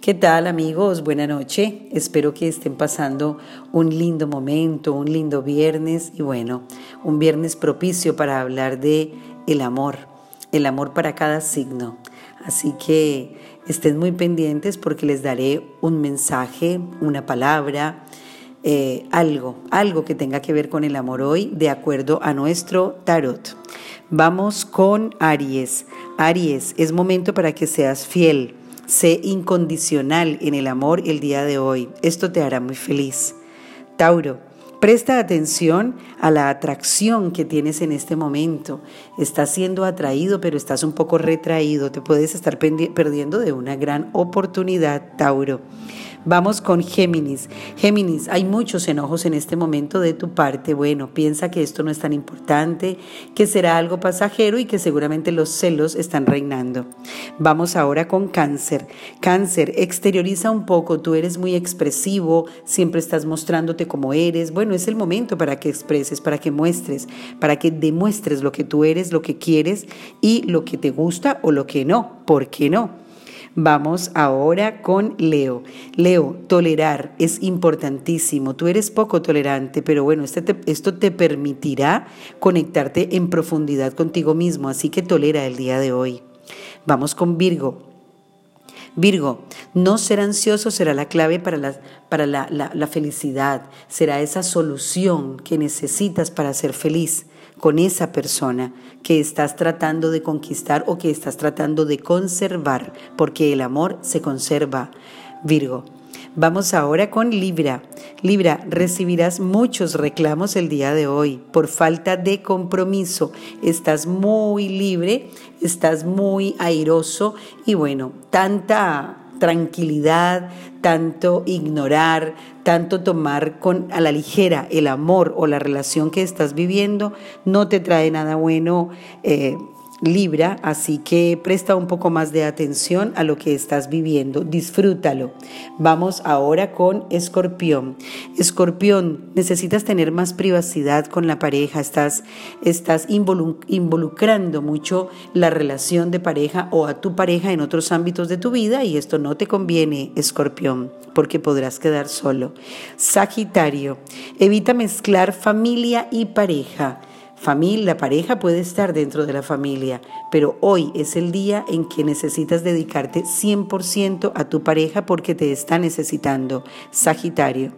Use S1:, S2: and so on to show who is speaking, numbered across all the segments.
S1: ¿Qué tal amigos? Buenas noche. Espero que estén pasando un lindo momento, un lindo viernes y bueno, un viernes propicio para hablar de el amor, el amor para cada signo. Así que estén muy pendientes porque les daré un mensaje, una palabra, eh, algo, algo que tenga que ver con el amor hoy de acuerdo a nuestro tarot. Vamos con Aries. Aries, es momento para que seas fiel Sé incondicional en el amor el día de hoy. Esto te hará muy feliz. Tauro, presta atención a la atracción que tienes en este momento. Estás siendo atraído, pero estás un poco retraído. Te puedes estar perdiendo de una gran oportunidad, Tauro. Vamos con Géminis. Géminis, hay muchos enojos en este momento de tu parte. Bueno, piensa que esto no es tan importante, que será algo pasajero y que seguramente los celos están reinando. Vamos ahora con Cáncer. Cáncer, exterioriza un poco, tú eres muy expresivo, siempre estás mostrándote como eres. Bueno, es el momento para que expreses, para que muestres, para que demuestres lo que tú eres, lo que quieres y lo que te gusta o lo que no. ¿Por qué no? Vamos ahora con Leo. Leo, tolerar es importantísimo. Tú eres poco tolerante, pero bueno, este esto te permitirá conectarte en profundidad contigo mismo, así que tolera el día de hoy. Vamos con Virgo. Virgo, no ser ansioso será la clave para, la, para la, la, felicidad, será esa solución que necesitas para ser feliz con esa persona que estás tratando de conquistar o que estás tratando de conservar, porque el amor se conserva. Virgo. Vamos ahora con Libra. Libra, recibirás muchos reclamos el día de hoy por falta de compromiso. Estás muy libre, estás muy airoso y bueno, tanta tranquilidad, tanto ignorar, tanto tomar con a la ligera el amor o la relación que estás viviendo, no te trae nada bueno. Eh, Libra, así que presta un poco más de atención a lo que estás viviendo, disfrútalo. Vamos ahora con Escorpión. Escorpión, necesitas tener más privacidad con la pareja, estás, estás involucrando mucho la relación de pareja o a tu pareja en otros ámbitos de tu vida y esto no te conviene, Escorpión, porque podrás quedar solo. Sagitario, evita mezclar familia y pareja. Familia, la pareja puede estar dentro de la familia, pero hoy es el día en que necesitas dedicarte 100% a tu pareja porque te está necesitando. Sagitario.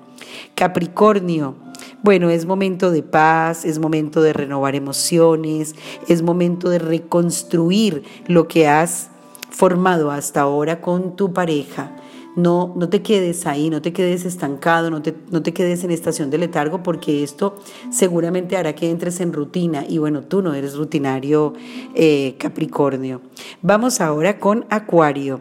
S1: Capricornio. Bueno, es momento de paz, es momento de renovar emociones, es momento de reconstruir lo que has formado hasta ahora con tu pareja. No, no te quedes ahí, no te quedes estancado, no te, no te quedes en estación de letargo, porque esto seguramente hará que entres en rutina. Y bueno, tú no eres rutinario eh, Capricornio. Vamos ahora con Acuario.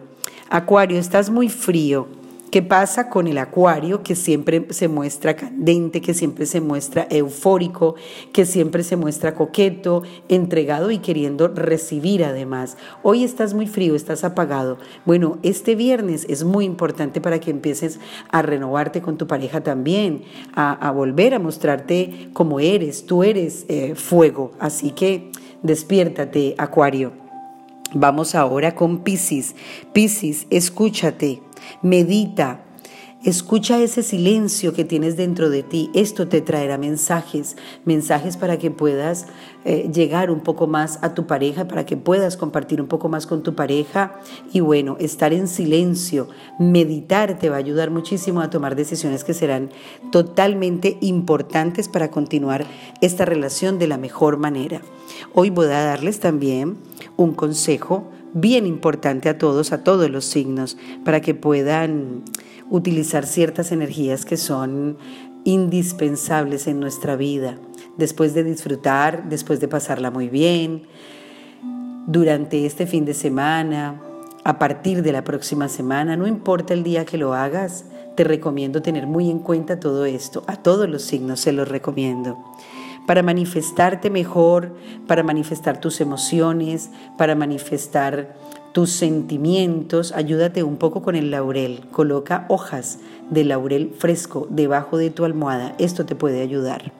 S1: Acuario, estás muy frío ¿Qué pasa con el acuario que siempre se muestra candente, que siempre se muestra eufórico, que siempre se muestra coqueto, entregado y queriendo recibir además? Hoy estás muy frío, estás apagado. Bueno, este viernes es muy importante para que empieces a renovarte con tu pareja también, a, volver a mostrarte como eres. Tú eres eh, fuego, así que despiértate, acuario. Vamos ahora con Piscis. Piscis, escúchate medita, Escucha ese silencio que tienes dentro de ti. Esto te traerá mensajes, mensajes para que puedas eh, llegar un poco más a tu pareja, para que puedas compartir un poco más con tu pareja. Y bueno, estar en silencio, meditar te va a ayudar muchísimo a tomar decisiones que serán totalmente importantes para continuar esta relación de la mejor manera. Hoy voy a darles también un consejo bien importante a todos, a todos los signos, para que puedan utilizar ciertas energías que son indispensables en nuestra vida, después de disfrutar, después de pasarla muy bien, durante este fin de semana, a partir de la próxima semana, no importa el día que lo hagas, te recomiendo tener muy en cuenta todo esto, a todos los signos se los recomiendo para manifestarte mejor, para manifestar tus emociones, para manifestar tus sentimientos, ayúdate un poco con el laurel. Coloca hojas de laurel fresco debajo de tu almohada. Esto te puede ayudar.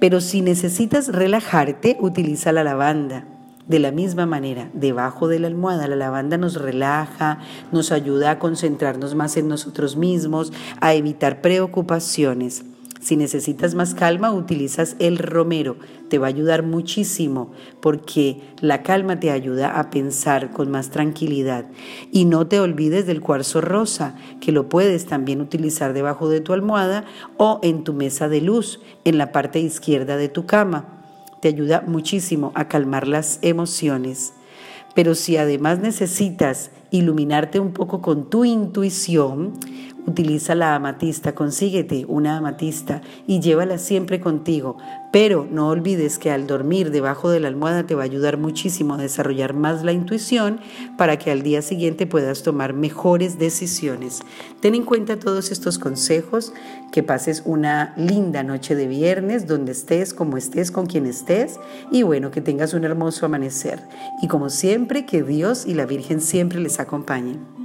S1: Pero si necesitas relajarte, utiliza la lavanda. De la misma manera, debajo de la almohada, la lavanda nos relaja, nos ayuda a concentrarnos más en nosotros mismos, a evitar preocupaciones. Si necesitas más calma, utilizas el romero. Te va a ayudar muchísimo porque la calma te ayuda a pensar con más tranquilidad. Y no te olvides del cuarzo rosa, que lo puedes también utilizar debajo de tu almohada o en tu mesa de luz, en la parte izquierda de tu cama te ayuda muchísimo a calmar las emociones. Pero si además necesitas iluminarte un poco con tu intuición, utiliza la amatista, consíguete una amatista y llévala siempre contigo. Pero no olvides que al dormir debajo de la almohada te va a ayudar muchísimo a desarrollar más la intuición para que al día siguiente puedas tomar mejores decisiones. Ten en cuenta todos estos consejos, que pases una linda noche de viernes donde estés, como estés, con quien estés y bueno, que tengas un hermoso amanecer. Y como siempre, que Dios y la Virgen siempre les acompañen.